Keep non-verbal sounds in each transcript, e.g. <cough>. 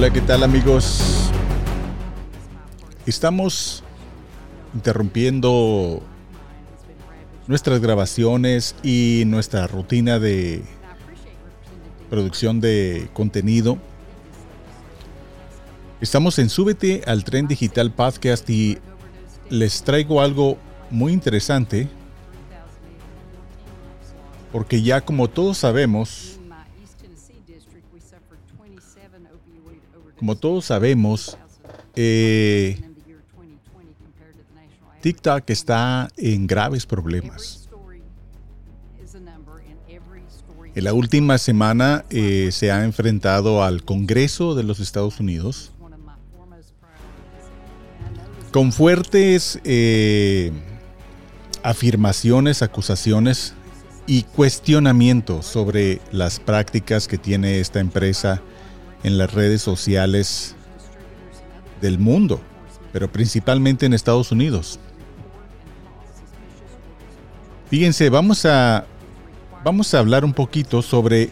Hola, ¿qué tal amigos? Estamos interrumpiendo nuestras grabaciones y nuestra rutina de producción de contenido. Estamos en Súbete al Tren Digital Podcast y les traigo algo muy interesante porque ya como todos sabemos, como todos sabemos, eh, TikTok está en graves problemas. En la última semana eh, se ha enfrentado al Congreso de los Estados Unidos con fuertes eh, afirmaciones, acusaciones y cuestionamientos sobre las prácticas que tiene esta empresa en las redes sociales del mundo, pero principalmente en Estados Unidos. Fíjense, vamos a, vamos a hablar un poquito sobre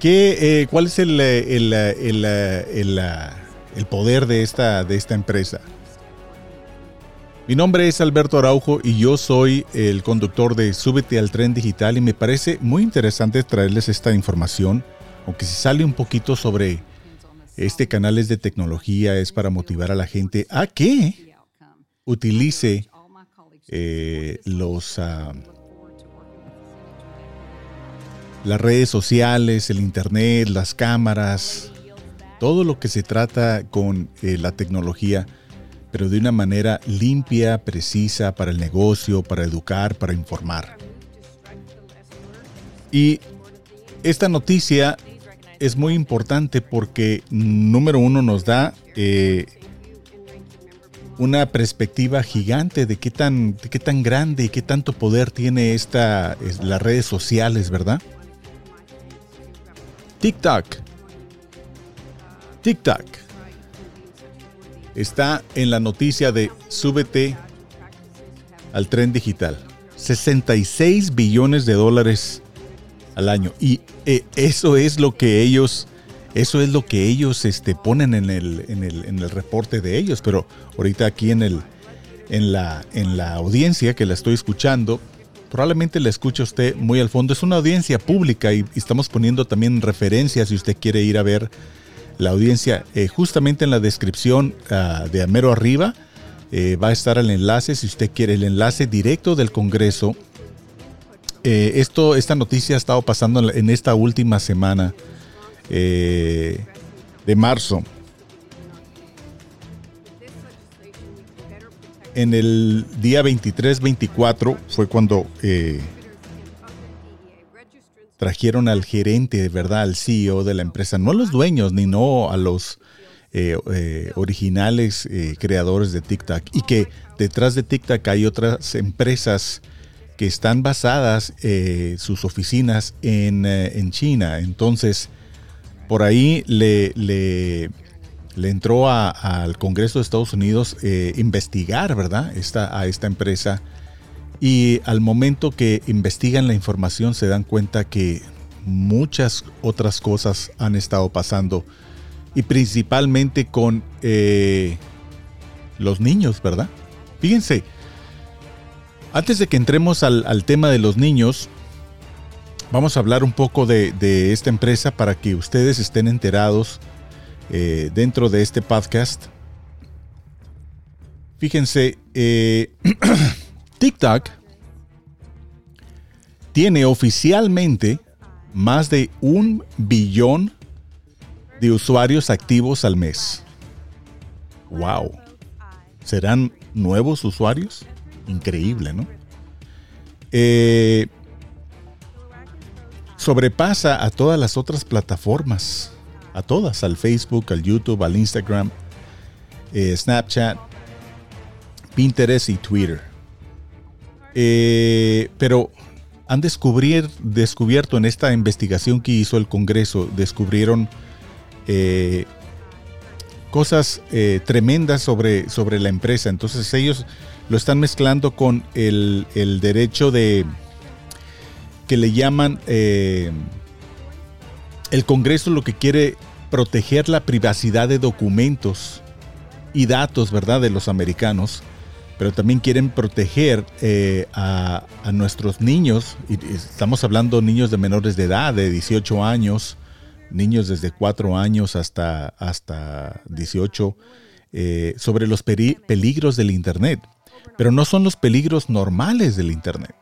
qué, eh, cuál es el, el, el, el, poder de esta, de esta empresa. Mi nombre es Alberto Araujo y yo soy el conductor de Súbete al Tren Digital y me parece muy interesante traerles esta información, aunque se sale un poquito sobre este canal es de tecnología, es para motivar a la gente a que utilice eh, los, ah, las redes sociales, el internet, las cámaras, todo lo que se trata con eh, la tecnología, pero de una manera limpia, precisa para el negocio, para educar, para informar. Y esta noticia es muy importante porque, número uno, nos da eh, una perspectiva gigante de qué tan, qué tan grande y qué tanto poder tiene esta, las redes sociales, ¿verdad? TikTok. TikTok. Está en la noticia de súbete al tren digital. 66 billones de dólares al año. Y eh, eso es lo que ellos, eso es lo que ellos este, ponen en el, en, el, en el reporte de ellos. Pero ahorita aquí en, el, en, la, en la audiencia que la estoy escuchando, probablemente la escucha usted muy al fondo. Es una audiencia pública y, estamos poniendo también referencias si usted quiere ir a ver la audiencia. Eh, justamente en la descripción uh, de Amero arriba eh, va a estar el enlace, si usted quiere, el enlace directo del Congreso eh, esto, esta noticia ha estado pasando en esta última semana de marzo. En el día 23-24 fue cuando trajeron al gerente, de verdad, al CEO de la empresa, no a los dueños ni no a los originales creadores de TikTok. Y que detrás de TikTok hay otras empresas que están basadas eh, sus oficinas en, eh, en, China. Entonces, por ahí le, le, le entró al Congreso de Estados Unidos eh, investigar, ¿verdad? Esta, a esta empresa. Y al momento que investigan la información se dan cuenta que muchas otras cosas han estado pasando. Y principalmente con los niños, ¿verdad? Fíjense, antes de que entremos al, tema de los niños, vamos a hablar un poco de, esta empresa para que ustedes estén enterados eh, dentro de este podcast. Fíjense, eh, <clears throat> TikTok tiene oficialmente más de un billón de usuarios activos al mes. ¡Wow! ¿Serán nuevos usuarios? increíble, ¿no? Eh, sobrepasa a todas las otras plataformas, a todas, al Facebook, al YouTube, al Instagram, eh, Snapchat, Pinterest y Twitter. Eh, pero han descubierto en esta investigación que hizo el Congreso, descubrieron cosas tremendas sobre, sobre la empresa. Entonces ellos lo están mezclando con el, derecho de, que le llaman, eh, el Congreso lo que quiere proteger la privacidad de documentos y datos, ¿verdad?, de los americanos, pero también quieren proteger eh, a, nuestros niños, y estamos hablando niños de menores de edad, de 18 años, niños desde 4 años hasta, hasta 18, eh, sobre los peligros del Internet. Pero no son los peligros normales del Internet,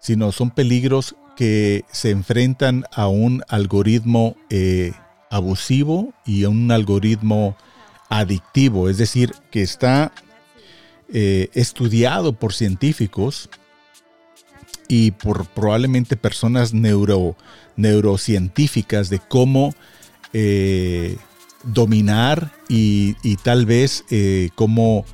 sino son peligros que se enfrentan a un algoritmo eh, abusivo y a un algoritmo adictivo, es decir, que está eh, estudiado por científicos y por probablemente personas neuro, neurocientíficas de cómo eh, dominar y, tal vez cómo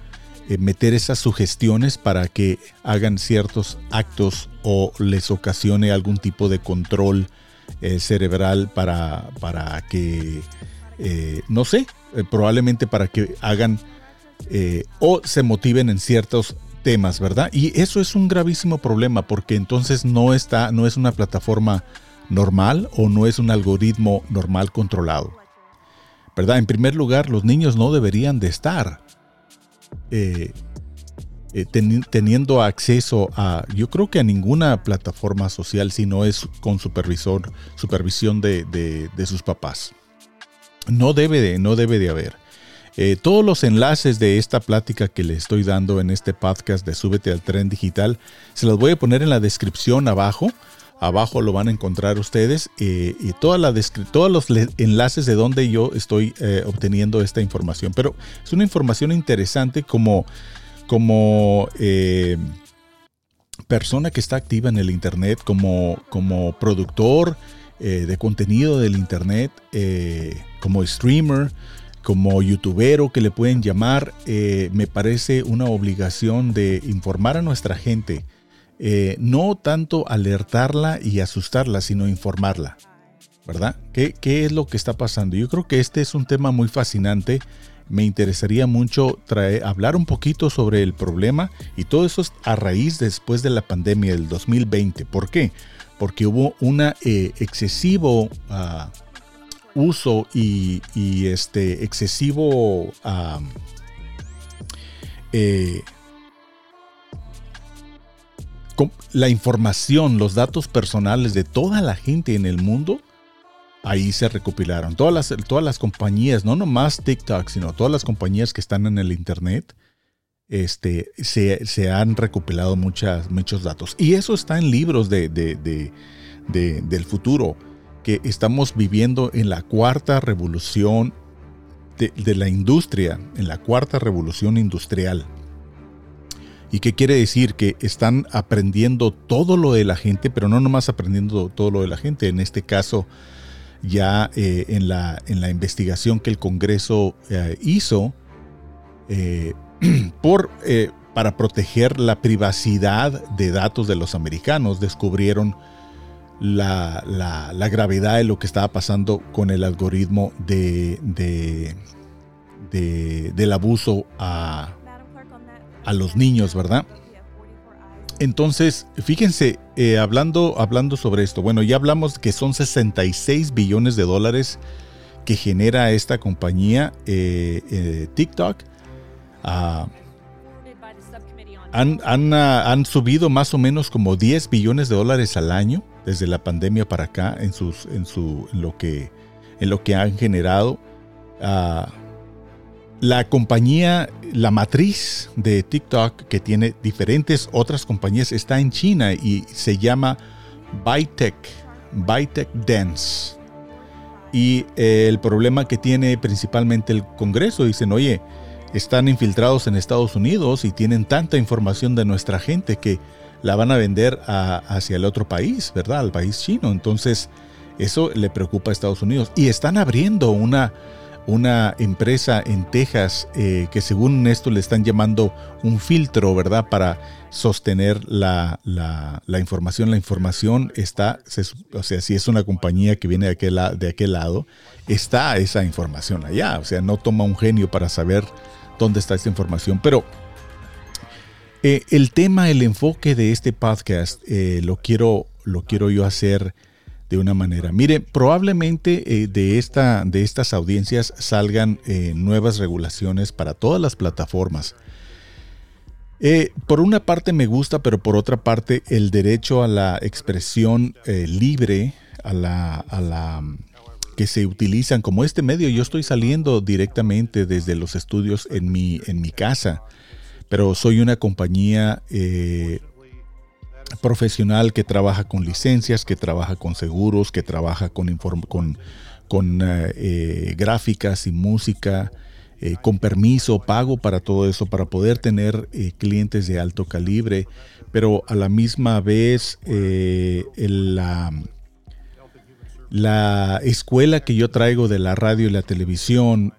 eh, meter esas sugestiones para que hagan ciertos actos o les ocasione algún tipo de control cerebral para, para que, no sé, probablemente para que hagan o se motiven en ciertos temas, ¿verdad? Y eso es un gravísimo problema porque entonces no está, no es una plataforma normal o no es un algoritmo normal controlado. ¿Verdad? En primer lugar, los niños no deberían de estar eh, eh, teniendo acceso a, yo creo que a ninguna plataforma social si no es con supervisor, supervisión de, sus papás. No debe de, no debe de haber. Eh, todos los enlaces de esta plática que le estoy dando en este podcast de Súbete al Tren Digital, se los voy a poner en la descripción abajo. Abajo lo van a encontrar ustedes y toda la todos los enlaces de donde yo estoy eh, obteniendo esta información. Pero es una información interesante como, como eh, persona que está activa en el Internet, como, como productor eh, de contenido del Internet, como streamer como youtubero que le pueden llamar, me parece una obligación de informar a nuestra gente eh, no tanto alertarla y asustarla, sino informarla. ¿Verdad? ¿Qué, es lo que está pasando? Yo creo que este es un tema muy fascinante. Me interesaría mucho traer, hablar un poquito sobre el problema y todo eso es a raíz después de la pandemia del 2020. ¿Por qué? Porque hubo un eh, excesivo ah, uso y, este excesivo eh, la información, los datos personales de toda la gente en el mundo, ahí se recopilaron. Todas las, todas las compañías, no nomás TikTok, sino todas las compañías que están en el Internet, este, se, han recopilado muchos datos. Y eso está en libros de, del futuro, que estamos viviendo en la cuarta revolución de la industria, en la cuarta revolución industrial. ¿Y qué quiere decir? Que están aprendiendo todo lo de la gente, pero no nomás aprendiendo todo lo de la gente. En este caso, ya eh, en, la, en, la, investigación que el Congreso eh, hizo eh, <clears throat> por, para proteger la privacidad de datos de los americanos, descubrieron la, la, gravedad de lo que estaba pasando con el algoritmo de, de, del abuso a a los niños, ¿verdad? Entonces, fíjense, eh, hablando, hablando sobre esto, bueno, ya hablamos que son 66 billones de dólares que genera esta compañía eh, eh, TikTok. Ah, han, ah, han, subido más o menos como 10 billones de dólares al año desde la pandemia para acá en, sus, en, su, lo, que, en lo que han generado. La compañía, la matriz de TikTok, que tiene diferentes otras compañías, está en China y se llama Bytec, Bytec Dance. Y eh, el problema que tiene principalmente el Congreso, dicen, oye, están infiltrados en Estados Unidos y tienen tanta información de nuestra gente que la van a vender hacia el otro país, ¿verdad? Al país chino. Entonces, eso le preocupa a Estados Unidos. Y están abriendo una una empresa en Texas eh, que según esto le están llamando un filtro, ¿verdad? Para sostener la, información. La información está, o sea, si es una compañía que viene de aquel, de aquel lado, está esa información allá. O sea, no toma un genio para saber dónde está esta información. Pero eh, el tema, el enfoque de este podcast eh, lo quiero lo quiero yo hacer de una manera. Mire, probablemente eh, de, esta, de estas audiencias salgan nuevas regulaciones para todas las plataformas. Por una parte me gusta, pero por otra parte el derecho a la expresión libre, a la, a la que se utilizan como este medio. Yo estoy saliendo directamente desde los estudios en mi, en mi casa, pero soy una compañía profesional que trabaja con licencias, que trabaja con seguros, que trabaja con, eh, eh, gráficas y música, eh, con permiso, pago para todo eso, para poder tener clientes de alto calibre, pero a la misma vez la, la escuela que yo traigo de la radio y la televisión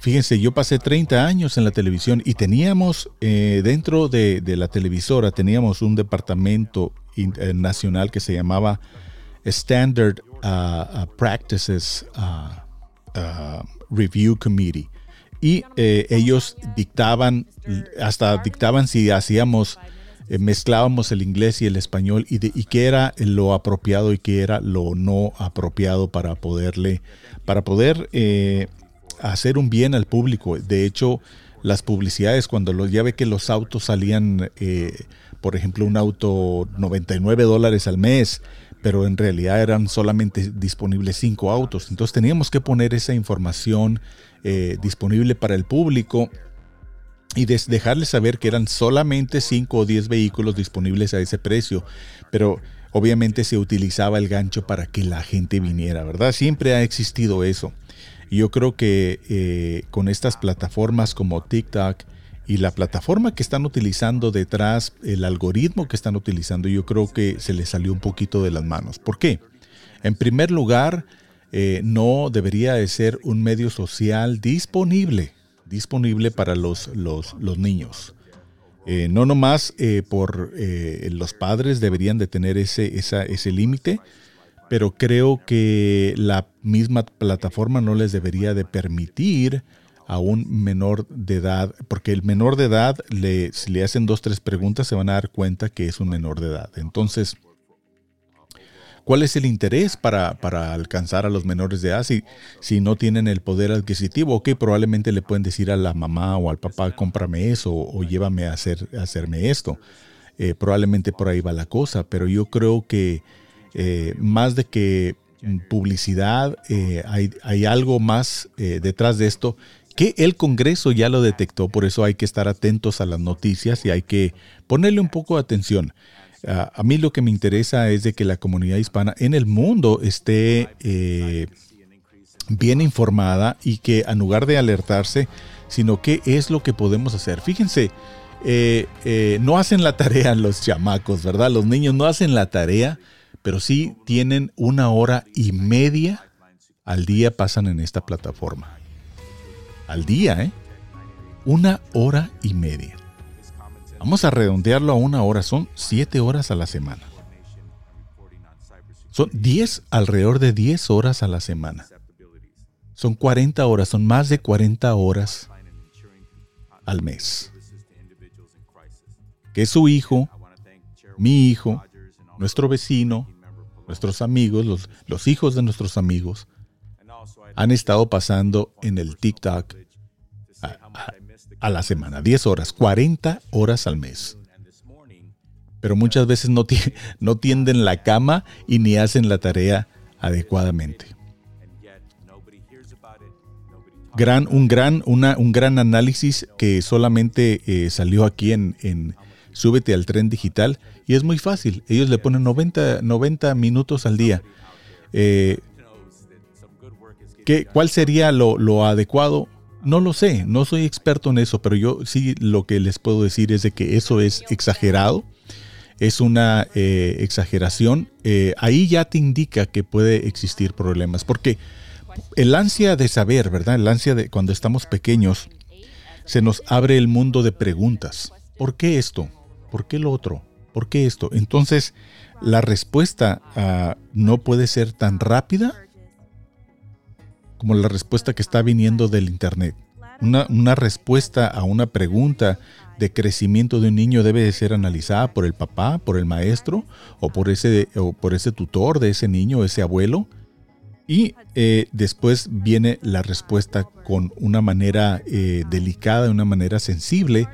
Fíjense, yo pasé 30 años en la televisión y teníamos eh, dentro de, la televisora, teníamos un departamento eh, nacional que se llamaba Standard uh, uh, Practices uh, Review Committee. Y eh, ellos dictaban, hasta dictaban si hacíamos, mezclábamos el inglés y el español y, y qué era lo apropiado y qué era lo no apropiado para poderle, para poder hacer un bien al público. De hecho, las publicidades, cuando lo, ya ve que los autos salían, eh, por ejemplo, un auto 99 dólares al mes, pero en realidad eran solamente disponibles cinco autos. Entonces teníamos que poner esa información eh, disponible para el público y dejarles saber que eran solamente 5 o 10 vehículos disponibles a ese precio. Pero obviamente se utilizaba el gancho para que la gente viniera, ¿verdad? Siempre ha existido eso. Yo creo que eh, con estas plataformas como TikTok y la plataforma que están utilizando detrás, el algoritmo que están utilizando, yo creo que se les salió un poquito de las manos. ¿Por qué? En primer lugar, eh, no debería de ser un medio social disponible, disponible para los, los, niños. Eh, no nomás por los padres deberían de tener ese, ese límite, pero creo que la misma plataforma no les debería de permitir a un menor de edad, porque el menor de edad, si le hacen dos, tres preguntas, se van a dar cuenta que es un menor de edad. Entonces, ¿cuál es el interés para, alcanzar a los menores de edad si, si, no tienen el poder adquisitivo? Ok, probablemente le pueden decir a la mamá o al papá, cómprame eso o, llévame a, hacer, hacerme esto. Eh, probablemente por ahí va la cosa, pero yo creo que eh, más de que publicidad, eh, hay, algo más eh, detrás de esto que el Congreso ya lo detectó, por eso hay que estar atentos a las noticias y hay que ponerle un poco de atención. A mí lo que me interesa es de que la comunidad hispana en el mundo esté bien informada y que en lugar de alertarse, sino qué es lo que podemos hacer. Fíjense, no hacen la tarea <laughs> los chamacos, ¿verdad? Los niños no hacen la tarea pero sí tienen una hora y media al día pasan en esta plataforma. Al día, ¿eh? Una hora y media. Vamos a redondearlo a una hora, son siete horas a la semana. Son 10, alrededor de 10 horas a la semana. Son 40 horas, son más de 40 horas al mes. Que su hijo, mi hijo, nuestro vecino, nuestros amigos, los, hijos de nuestros amigos, han estado pasando en el TikTok a, la semana, 10 horas, 40 horas al mes. Pero muchas veces no, tienden la cama y ni hacen la tarea adecuadamente. Un gran análisis que solamente eh, salió aquí en, en Súbete al tren digital y es muy fácil. Ellos le ponen 90, 90 minutos al día. Eh, ¿qué, ¿Cuál sería lo, adecuado? No lo sé, no soy experto en eso, pero yo sí lo que les puedo decir es de que eso es exagerado, es una eh, exageración. Eh, ahí ya te indica que puede existir problemas, porque el ansia de saber, ¿verdad? El ansia de cuando estamos pequeños, se nos abre el mundo de preguntas. ¿Por qué esto? ¿Por qué lo otro? ¿Por qué esto? Entonces, la respuesta ah, no puede ser tan rápida como la respuesta que está viniendo del Internet. Una, respuesta a una pregunta de crecimiento de un niño debe de ser analizada por el papá, por el maestro o por ese, o por ese tutor de ese niño, ese abuelo. Y eh, después viene la respuesta con una manera eh, delicada, una manera sensible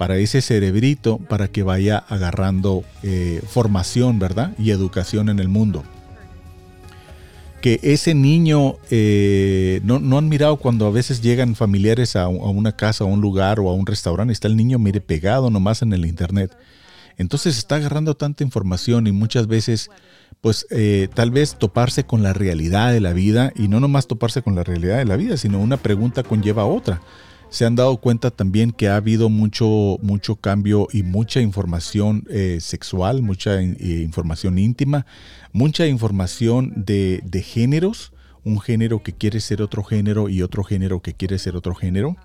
para ese cerebrito para que vaya agarrando eh, formación, ¿verdad? Y educación en el mundo que ese niño, eh, no, han mirado cuando a veces llegan familiares a, una casa, a un lugar o a un restaurante, está el niño, mire, pegado nomás en el internet. Entonces está agarrando tanta información y muchas veces, pues eh, tal vez toparse con la realidad de la vida y no nomás toparse con la realidad de la vida, sino una pregunta conlleva otra se han dado cuenta también que ha habido mucho, mucho cambio y mucha información eh, sexual, mucha eh, información íntima, mucha información de, géneros, un género que quiere ser otro género y otro género que quiere ser otro género.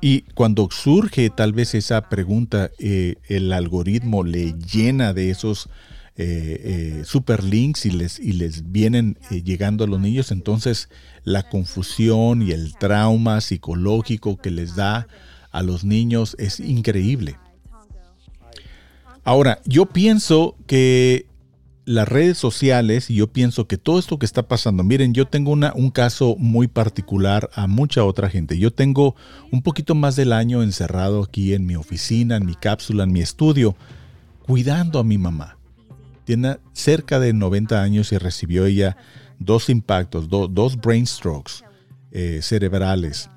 Y cuando surge tal vez esa pregunta, eh, el algoritmo le llena de esos eh, super links y les, y les vienen llegando a los niños, entonces la confusión y el trauma psicológico que les da a los niños es increíble. Ahora, yo pienso que las redes sociales, y yo pienso que todo esto que está pasando, miren, yo tengo una, un caso muy particular a mucha otra gente. Yo tengo un poquito más del año encerrado aquí en mi oficina, en mi cápsula, en mi estudio, cuidando a mi mamá. Tiene cerca de 90 años y recibió ella dos impactos, dos brain strokes eh, cerebrales.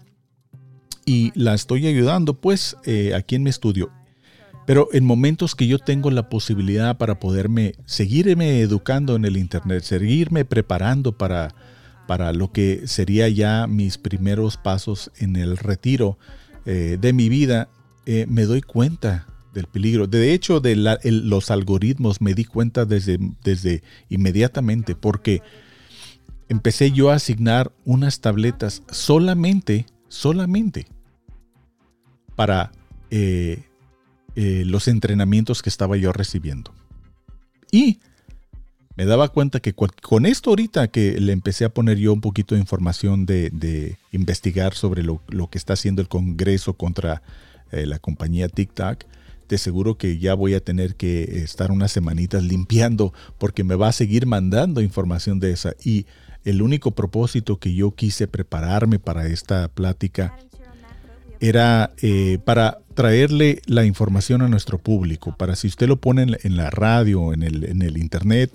Y la estoy ayudando pues eh, aquí en mi estudio. Pero en momentos que yo tengo la posibilidad para poderme seguirme educando en el Internet, seguirme preparando para, para lo que sería ya mis primeros pasos en el retiro eh, de mi vida, me doy cuenta del peligro. De hecho, de los algoritmos me di cuenta desde, desde inmediatamente, porque empecé yo a asignar unas tabletas solamente, solamente para eh, eh, los entrenamientos que estaba yo recibiendo. Y me daba cuenta que con esto ahorita que le empecé a poner yo un poquito de información de, investigar sobre lo, que está haciendo el Congreso contra eh, la compañía TikTok, de seguro que ya voy a tener que estar unas semanitas limpiando porque me va a seguir mandando información de esa. Y el único propósito que yo quise prepararme para esta plática era eh, para traerle la información a nuestro público, para si usted lo pone en la radio, en el, en el internet,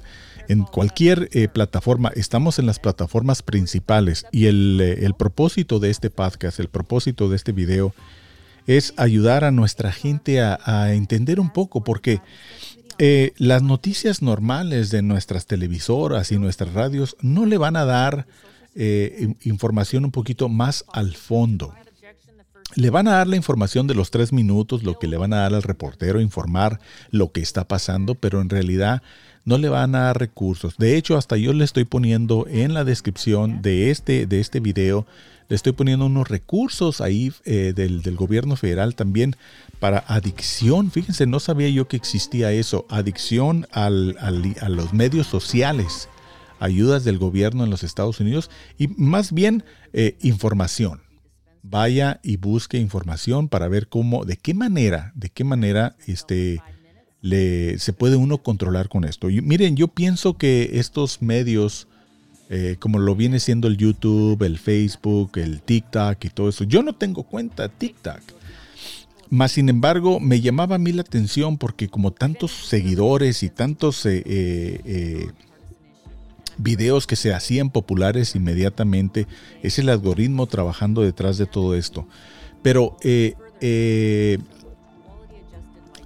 en cualquier eh, plataforma, estamos en las plataformas principales y el, eh, el, propósito de este podcast, el propósito de este video es ayudar a nuestra gente a, entender un poco, porque eh, las noticias normales de nuestras televisoras y nuestras radios no le van a dar eh, información un poquito más al fondo. Le van a dar la información de los tres minutos, lo que le van a dar al reportero, informar lo que está pasando, pero en realidad no le van a dar recursos. De hecho, hasta yo le estoy poniendo en la descripción de este, de este video, le estoy poniendo unos recursos ahí eh, del, del, gobierno federal también para adicción. Fíjense, no sabía yo que existía eso. Adicción al, a los medios sociales. Ayudas del gobierno en los Estados Unidos y más bien eh, información. Vaya y busque información para ver cómo, de qué manera, de qué manera este, le, se puede uno controlar con esto. Y miren, yo pienso que estos medios, eh, como lo viene siendo el YouTube, el Facebook, el TikTok y todo eso, yo no tengo cuenta TikTok. Más sin embargo, me llamaba a mí la atención porque como tantos seguidores y tantos eh, eh, videos que se hacían populares inmediatamente, es el algoritmo trabajando detrás de todo esto. Pero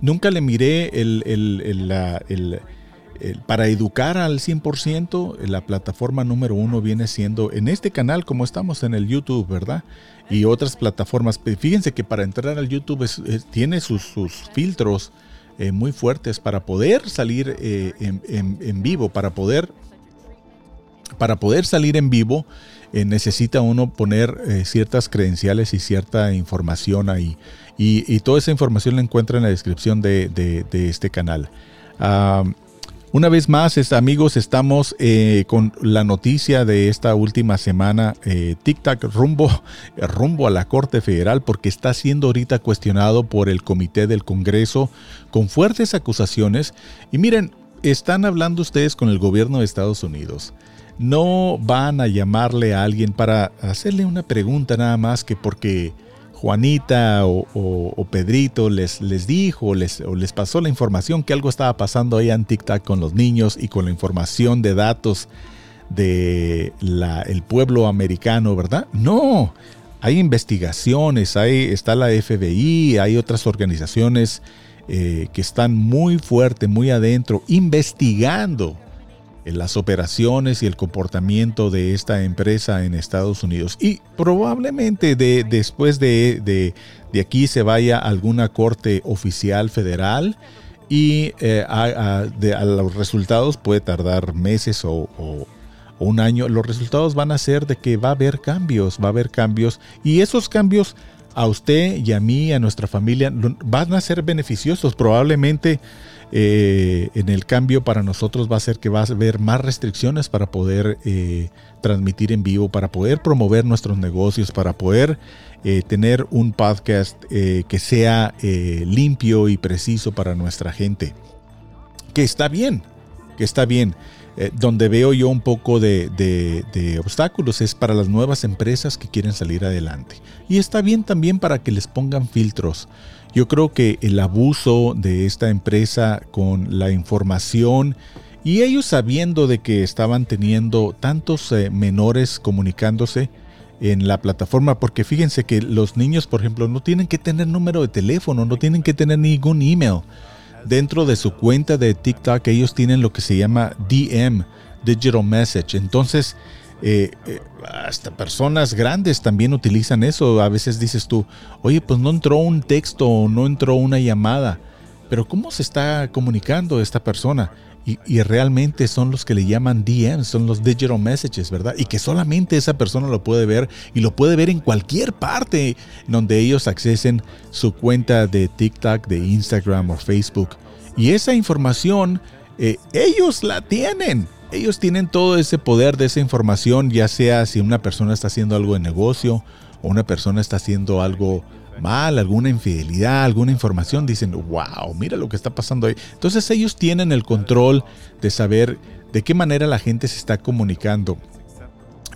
nunca le miré el, el, para educar al 100%, la plataforma número uno viene siendo en este canal como estamos en el YouTube, ¿verdad? y otras plataformas. Fíjense que para entrar al YouTube tiene sus, filtros eh, muy fuertes para poder salir eh, en, vivo, para poder, para poder salir en vivo. Eh, necesita uno poner ciertas credenciales y cierta información ahí. Y, toda esa información la encuentra en la descripción de, este canal. Una vez más, amigos, estamos eh, con la noticia de esta última semana. Eh, TikTok rumbo, <laughs> rumbo a la Corte Federal porque está siendo ahorita cuestionado por el Comité del Congreso con fuertes acusaciones. Y miren, están hablando ustedes con el gobierno de Estados Unidos. No van a llamarle a alguien para hacerle una pregunta nada más que porque Juanita o, Pedrito les, les dijo o les, pasó la información que algo estaba pasando ahí en TikTok con los niños y con la información de datos de el pueblo americano, ¿verdad? No, hay investigaciones, hay, está la FBI, hay otras organizaciones eh, que están muy fuerte, muy adentro, investigando las operaciones y el comportamiento de esta empresa en Estados Unidos. Y probablemente de, después de, de, aquí se vaya a alguna corte oficial federal y eh, a, los resultados puede tardar meses o, un año. Los resultados van a ser de que va a haber cambios, va a haber cambios y esos cambios a usted y a mí, a nuestra familia, van a ser beneficiosos. Probablemente eh, en el cambio para nosotros va a ser que va a haber más restricciones para poder eh, transmitir en vivo, para poder promover nuestros negocios, para poder eh, tener un podcast que sea limpio y preciso para nuestra gente. Que está bien, que está bien. donde veo yo un poco de, de, obstáculos es para las nuevas empresas que quieren salir adelante. Y está bien también para que les pongan filtros. Yo creo que el abuso de esta empresa con la información y ellos sabiendo de que estaban teniendo tantos eh, menores comunicándose en la plataforma, porque fíjense que los niños, por ejemplo, no tienen que tener número de teléfono, no tienen que tener ningún email. Dentro de su cuenta de TikTok ellos tienen lo que se llama DM, Digital Message. Entonces, eh, eh, hasta personas grandes también utilizan eso. A veces dices tú, oye, pues no entró un texto o no entró una llamada. Pero ¿cómo se está comunicando esta persona? Y, realmente son los que le llaman DMs, son los digital messages, ¿verdad? Y que solamente esa persona lo puede ver y lo puede ver en cualquier parte donde ellos accesen su cuenta de TikTok, de Instagram o Facebook. Y esa información, eh, ellos la tienen ellos tienen todo ese poder de esa información, ya sea si una persona está haciendo algo de negocio o una persona está haciendo algo mal, alguna infidelidad, alguna información, dicen, wow, mira lo que está pasando ahí. Entonces ellos tienen el control de saber de qué manera la gente se está comunicando.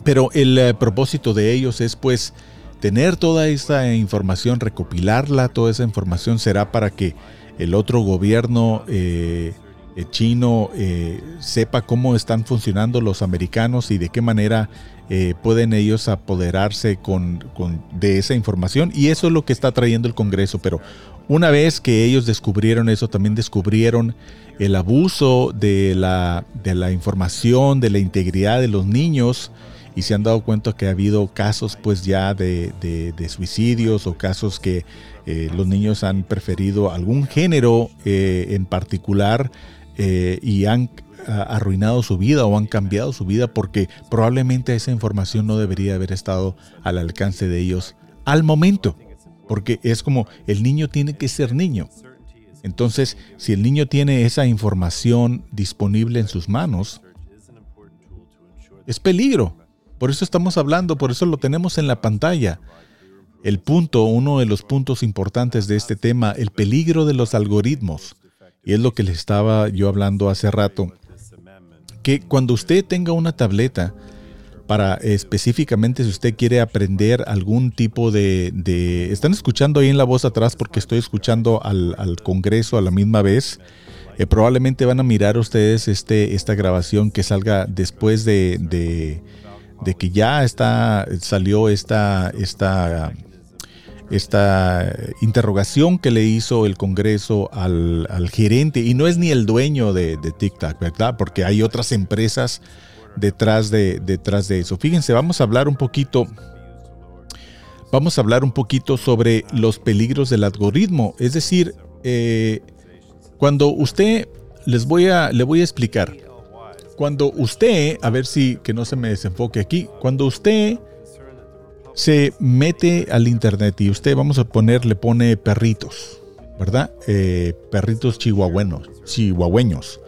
Pero el eh, propósito de ellos es pues tener toda esa información, recopilarla, toda esa información será para que el otro gobierno eh, eh, chino eh, sepa cómo están funcionando los americanos y de qué manera eh, pueden ellos apoderarse con, de esa información. Y eso es lo que está trayendo el Congreso. Pero una vez que ellos descubrieron eso, también descubrieron el abuso de la, de la información, de la integridad de los niños y se han dado cuenta que ha habido casos pues ya de, de, suicidios o casos que los niños han preferido algún género en particular eh, y han arruinado su vida o han cambiado su vida porque probablemente esa información no debería haber estado al alcance de ellos al momento. Porque es como el niño tiene que ser niño. Entonces, si el niño tiene esa información disponible en sus manos, es peligro. Por eso estamos hablando, por eso lo tenemos en la pantalla. El punto, uno de los puntos importantes de este tema, el peligro de los algoritmos. Y es lo que les estaba yo hablando hace rato. Que cuando usted tenga una tableta, para específicamente si usted quiere aprender algún tipo de, están escuchando ahí en la voz atrás porque estoy escuchando al, Congreso a la misma vez. Eh, probablemente van a mirar ustedes este, esta grabación que salga después de, de, que ya está, salió esta, esta esta interrogación que le hizo el Congreso al, gerente, y no es ni el dueño de, TikTok, ¿verdad? Porque hay otras empresas detrás de, detrás de eso. Fíjense, vamos a hablar un poquito, vamos a hablar un poquito sobre los peligros del algoritmo. Es decir, eh, cuando usted, les voy a, le voy a explicar, cuando usted, a ver si que no se me desenfoque aquí, cuando usted se mete al internet y usted, vamos a poner, le pone perritos, ¿verdad? Eh, perritos chihuahuenos, chihuahueños.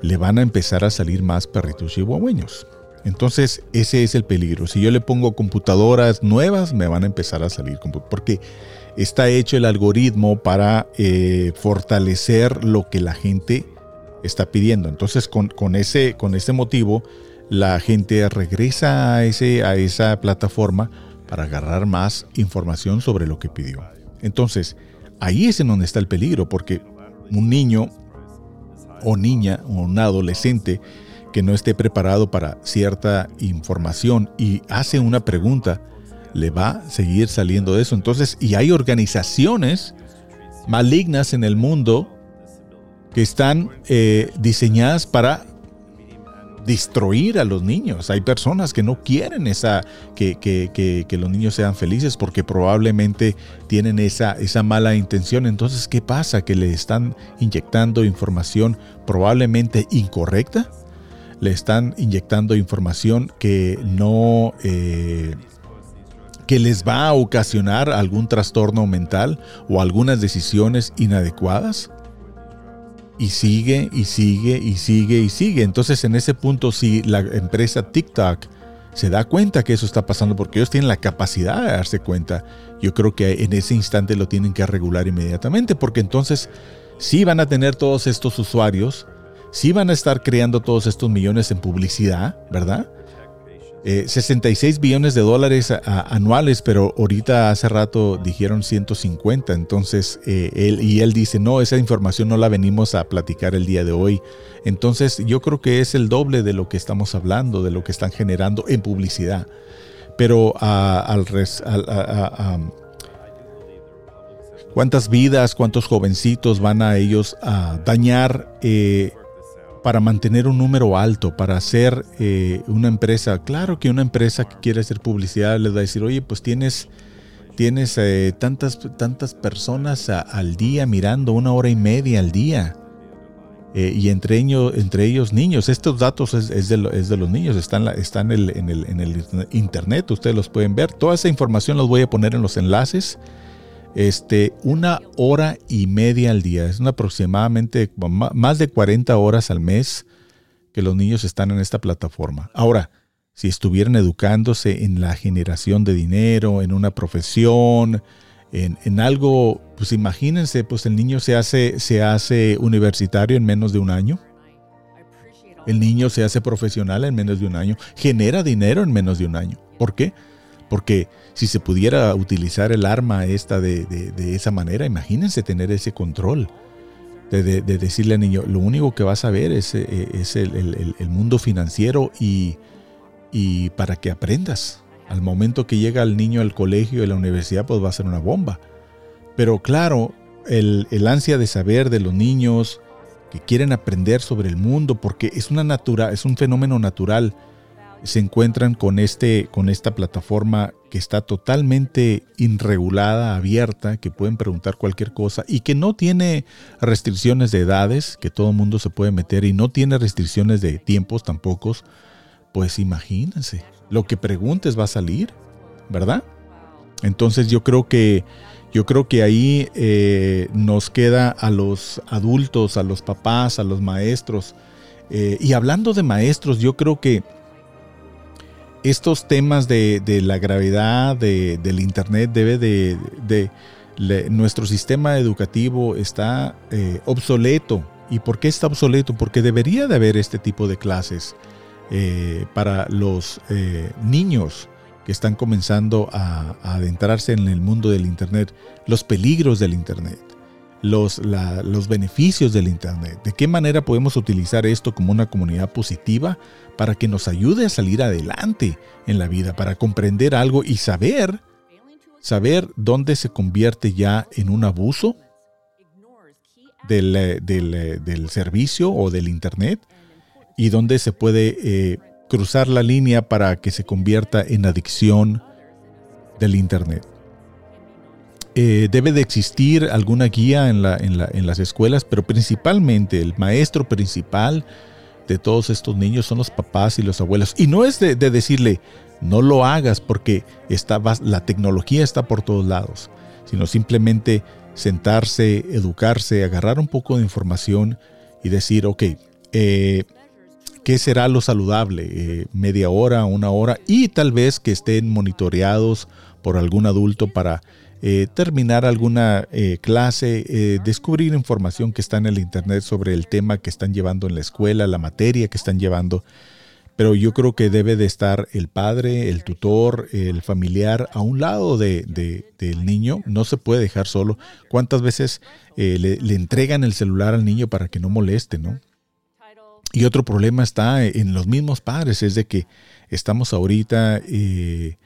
le van a empezar a salir más perritos chihuahueños. Entonces, ese es el peligro. Si yo le pongo computadoras nuevas, me van a empezar a salir. Porque está hecho el algoritmo para eh, fortalecer lo que la gente está pidiendo. Entonces, con, ese, con ese motivo, la gente regresa a, ese, a esa plataforma para agarrar más información sobre lo que pidió. Entonces, ahí es en donde está el peligro, porque un niño o niña o un adolescente que no esté preparado para cierta información y hace una pregunta, le va a seguir saliendo de eso. Entonces, y hay organizaciones malignas en el mundo que están eh, diseñadas para destruir a los niños. Hay personas que no quieren esa, que, los niños sean felices porque probablemente tienen esa, esa mala intención. Entonces, ¿qué pasa? Que le están inyectando información probablemente incorrecta. Le están inyectando información que no... Eh, que les va a ocasionar algún trastorno mental o algunas decisiones inadecuadas. Y sigue y sigue y sigue y sigue. Entonces en ese punto si la empresa TikTok se da cuenta que eso está pasando porque ellos tienen la capacidad de darse cuenta, yo creo que en ese instante lo tienen que regular inmediatamente porque entonces sí van a tener todos estos usuarios, sí van a estar creando todos estos millones en publicidad, ¿verdad? 66 eh, billones de dólares anuales, pero ahorita hace rato dijeron 150. Entonces, eh, él, y él dice, no, esa información no la venimos a platicar el día de hoy. Entonces, yo creo que es el doble de lo que estamos hablando, de lo que están generando en publicidad. Pero al, ¿Cuántas vidas, cuántos jovencitos van a ellos a dañar eh, para mantener un número alto, para hacer eh, una empresa. Claro que una empresa que quiere hacer publicidad les va a decir, oye, pues tienes, tienes eh, tantas, tantas personas al día mirando, una hora y media al día. Eh, y entre ellos, entre ellos niños. Estos datos es, de, los niños, están, en, el, en el internet, ustedes los pueden ver. Toda esa información los voy a poner en los enlaces este, una hora y media al día. Es aproximadamente más de 40 horas al mes que los niños están en esta plataforma. Ahora, si estuvieran educándose en la generación de dinero, en una profesión, en, algo, pues imagínense, pues el niño se hace, se hace universitario en menos de un año. El niño se hace profesional en menos de un año. Genera dinero en menos de un año. ¿Por qué? Porque si se pudiera utilizar el arma esta de, esa manera, imagínense tener ese control. De, decirle al niño, lo único que vas a ver es, eh, es el, mundo financiero y, y, para que aprendas. Al momento que llega el niño al colegio y la universidad, pues va a ser una bomba. Pero claro, el, ansia de saber de los niños que quieren aprender sobre el mundo, porque es, una natura, es un fenómeno natural se encuentran con, este, con esta plataforma que está totalmente irregulada, abierta, que pueden preguntar cualquier cosa y que no tiene restricciones de edades, que todo el mundo se puede meter y no tiene restricciones de tiempos tampoco, pues imagínense, lo que preguntes va a salir, ¿verdad? Entonces yo creo que yo creo que ahí eh, nos queda a los adultos, a los papás, a los maestros. Eh, y hablando de maestros, yo creo que estos temas de, la gravedad del Internet debe de, nuestro sistema educativo está eh, obsoleto. ¿Y por qué está obsoleto? Porque debería de haber este tipo de clases eh, para los eh, niños que están comenzando a, adentrarse en el mundo del Internet, los peligros del Internet los, los beneficios del Internet, de qué manera podemos utilizar esto como una comunidad positiva para que nos ayude a salir adelante en la vida, para comprender algo y saber, saber dónde se convierte ya en un abuso del, eh, eh, del, servicio o del Internet y dónde se puede eh, cruzar la línea para que se convierta en adicción del Internet. Eh, debe de existir alguna guía en, la, en, las escuelas, pero principalmente el maestro principal de todos estos niños son los papás y los abuelos. Y no es de, decirle, no lo hagas porque está, la tecnología está por todos lados, sino simplemente sentarse, educarse, agarrar un poco de información y decir, ok, eh, qué será lo saludable, eh, media hora, una hora, y tal vez que estén monitoreados por algún adulto para eh, terminar alguna clase, descubrir información que está en el Internet sobre el tema que están llevando en la escuela, la materia que están llevando pero yo creo que debe de estar el padre, el tutor, el familiar a un lado de, del niño. No se puede dejar solo. ¿Cuántas veces eh, le, entregan el celular al niño para que no moleste, no? Y otro problema está en los mismos padres, es de que estamos ahorita eh,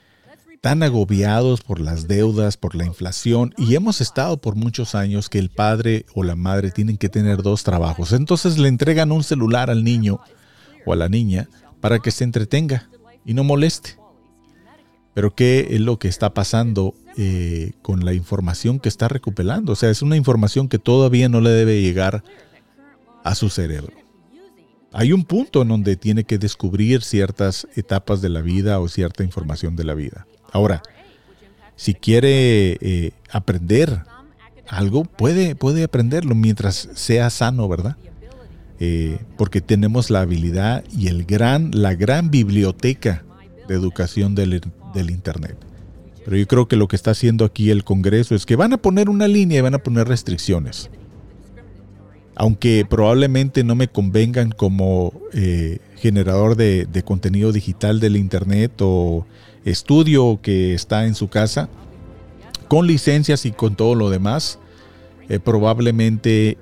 tan agobiados por las deudas, por la inflación, y hemos estado por muchos años que el padre o la madre tienen que tener dos trabajos. Entonces le entregan un celular al niño o a la niña para que se entretenga y no moleste. Pero ¿qué es lo que está pasando eh, con la información que está recuperando? O sea, es una información que todavía no le debe llegar a su cerebro. Hay un punto en donde tiene que descubrir ciertas etapas de la vida o cierta información de la vida. Ahora, si quiere eh, aprender algo, puede, puede aprenderlo mientras sea sano, ¿verdad? Eh, porque tenemos la habilidad y el gran, la gran biblioteca de educación del, Internet. Pero yo creo que lo que está haciendo aquí el Congreso es que van a poner una línea y van a poner restricciones. Aunque probablemente no me convengan como eh, generador de, contenido digital del Internet o estudio que está en su casa, con licencias y con todo lo demás, eh, probablemente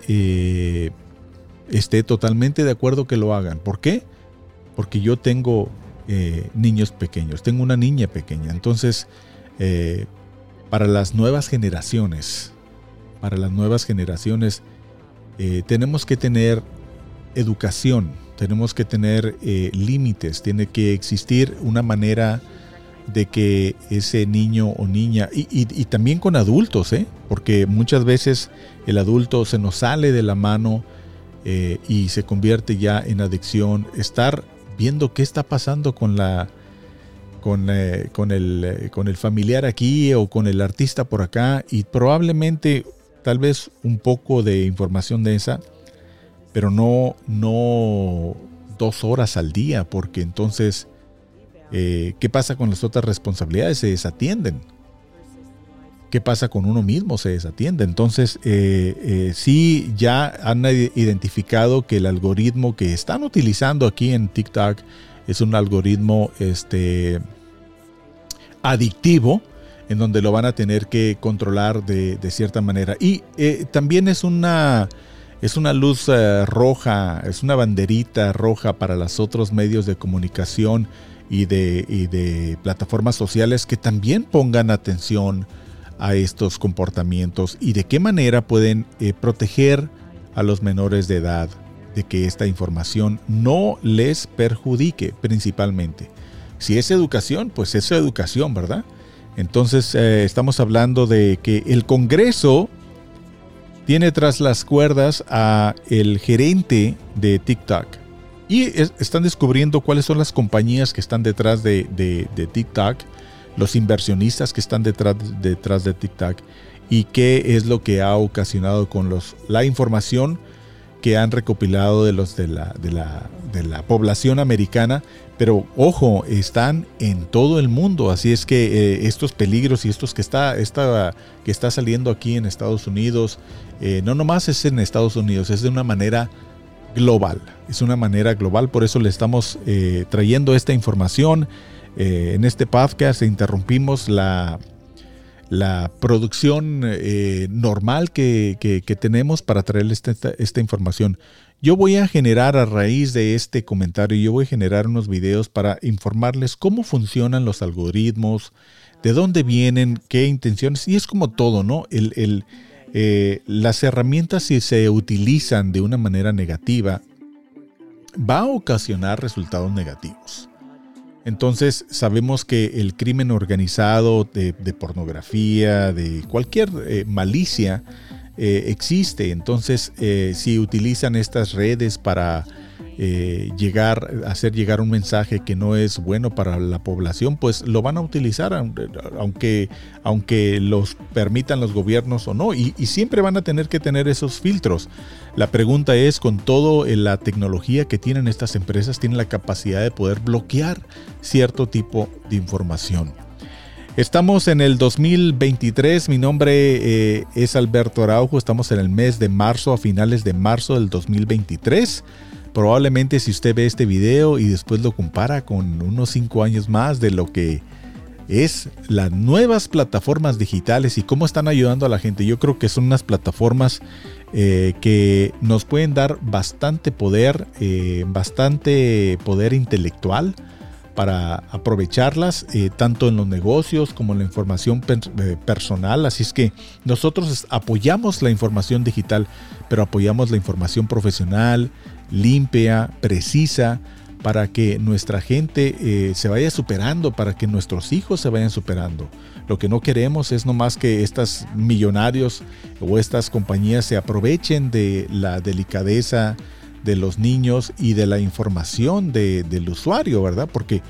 esté totalmente de acuerdo que lo hagan. ¿Por qué? Porque yo tengo eh, niños pequeños, tengo una niña pequeña. Entonces, eh, para las nuevas generaciones, para las nuevas generaciones, eh, tenemos que tener educación, tenemos que tener límites, tiene que existir una manera de que ese niño o niña, y, también con adultos, porque muchas veces el adulto se nos sale de la mano, eh, y se convierte ya en adicción, estar viendo qué está pasando con la con, eh, con, el, eh, con el familiar aquí o con el artista por acá y probablemente tal vez un poco de información de esa, pero no, no dos horas al día, porque entonces, ¿qué pasa con las otras responsabilidades? Se desatienden qué pasa con uno mismo, se desatiende. Entonces, eh, eh, sí, ya han identificado que el algoritmo que están utilizando aquí en TikTok es un algoritmo este, adictivo, en donde lo van a tener que controlar de, cierta manera. Y eh, también es una, es una luz roja, es una banderita roja para los otros medios de comunicación y de, y de plataformas sociales que también pongan atención a estos comportamientos y de qué manera pueden eh, proteger a los menores de edad de que esta información no les perjudique principalmente. Si es educación, pues es educación, ¿verdad? Entonces eh, estamos hablando de que el Congreso tiene tras las cuerdas a el gerente de TikTok y están descubriendo cuáles son las compañías que están detrás de, TikTok los inversionistas que están detrás, detrás de TikTok y qué es lo que ha ocasionado con los, la información que han recopilado de los de la, de la, de la población americana. Pero ojo, están en todo el mundo. Así es que eh, estos peligros y estos que está, esta, que está saliendo aquí en Estados Unidos, eh, no nomás es en Estados Unidos, es de una manera global. Es una manera global. Por eso le estamos eh, trayendo esta información. Eh, en este podcast interrumpimos la, la producción eh, normal que, tenemos para traerles esta, información. Yo voy a generar a raíz de este comentario, yo voy a generar unos videos para informarles cómo funcionan los algoritmos, de dónde vienen, qué intenciones, y es como todo, ¿no? El, eh, las herramientas si se utilizan de una manera negativa, va a ocasionar resultados negativos. Entonces sabemos que el crimen organizado de, pornografía, de cualquier eh, malicia, eh, existe. Entonces, si utilizan estas redes para eh, llegar, hacer llegar un mensaje que no es bueno para la población, pues lo van a utilizar, aunque, aunque los permitan los gobiernos o no, y, siempre van a tener que tener esos filtros. La pregunta es, con toda la tecnología que tienen estas empresas, tienen la capacidad de poder bloquear cierto tipo de información. Estamos en el 2023, mi nombre eh, es Alberto Araujo, estamos en el mes de marzo, a finales de marzo del 2023. Probablemente si usted ve este video y después lo compara con unos 5 años más de lo que es las nuevas plataformas digitales y cómo están ayudando a la gente. Yo creo que son unas plataformas eh, que nos pueden dar bastante poder, eh, bastante poder intelectual para aprovecharlas eh, tanto en los negocios como en la información personal. Así es que nosotros apoyamos la información digital, pero apoyamos la información profesional, limpia, precisa, para que nuestra gente eh, se vaya superando, para que nuestros hijos se vayan superando. Lo que no queremos es nomás que estos millonarios o estas compañías se aprovechen de la delicadeza de los niños y de la información del usuario, ¿verdad? Porque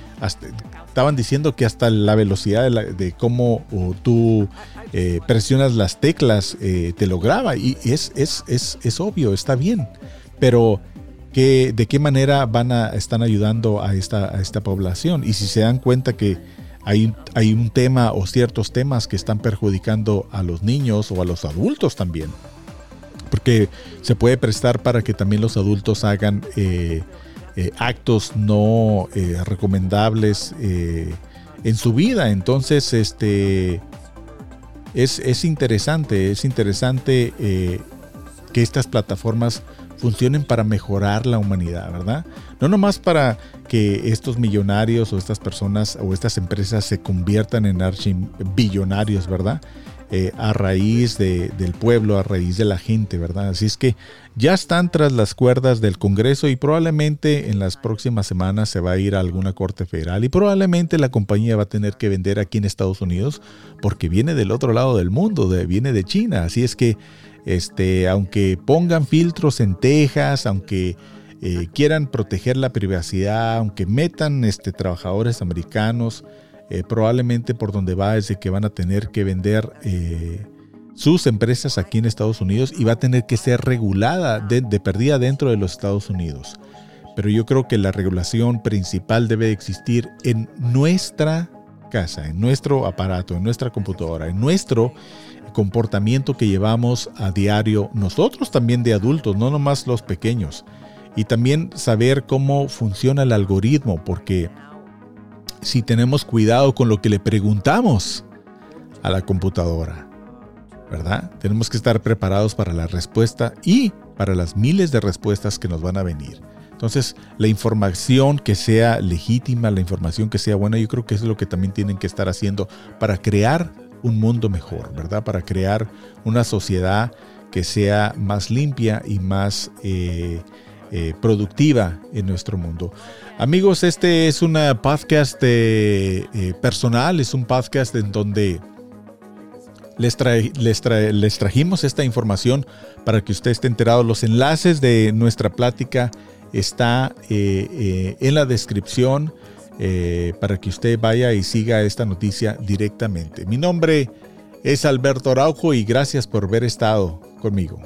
estaban diciendo que hasta la velocidad de, cómo tú eh, presionas las teclas eh, te lo graba y es, es, es, es obvio, está bien, pero de qué manera van a, están ayudando a esta, a esta población. Y si se dan cuenta que hay, hay un tema o ciertos temas que están perjudicando a los niños o a los adultos también. Porque se puede prestar para que también los adultos hagan eh, eh, actos no eh, recomendables en su vida. Entonces, este es, es interesante, es interesante que estas plataformas funcionen para mejorar la humanidad, ¿verdad? No nomás para que estos millonarios o estas personas o estas empresas se conviertan en archibillonarios, ¿verdad? Eh, a raíz del pueblo, a raíz de la gente, ¿verdad? Así es que ya están tras las cuerdas del Congreso y probablemente en las próximas semanas se va a ir a alguna corte federal y probablemente la compañía va a tener que vender aquí en Estados Unidos porque viene del otro lado del mundo, viene de China. Así es que este, aunque pongan filtros en Texas, aunque eh, quieran proteger la privacidad, aunque metan este, trabajadores americanos, eh, probablemente por donde va es de que van a tener que vender eh, sus empresas aquí en Estados Unidos y va a tener que ser regulada de, de perdida dentro de los Estados Unidos. Pero yo creo que la regulación principal debe existir en nuestra casa, en nuestro aparato, en nuestra computadora, en nuestro comportamiento que llevamos a diario nosotros también de adultos, no nomás los pequeños. Y también saber cómo funciona el algoritmo, porque si tenemos cuidado con lo que le preguntamos a la computadora, ¿verdad? Tenemos que estar preparados para la respuesta y para las miles de respuestas que nos van a venir. Entonces, la información que sea legítima, la información que sea buena, yo creo que es lo que también tienen que estar haciendo para crear un mundo mejor, ¿verdad? Para crear una sociedad que sea más limpia y más eh, eh, productiva en nuestro mundo. Amigos, este es un podcast eh, personal, es un podcast en donde les, les, trajimos esta información para que usted esté enterado. Los enlaces de nuestra plática está en la descripción. Eh, para que usted vaya y siga esta noticia directamente. Mi nombre es Alberto Araujo y gracias por haber estado conmigo.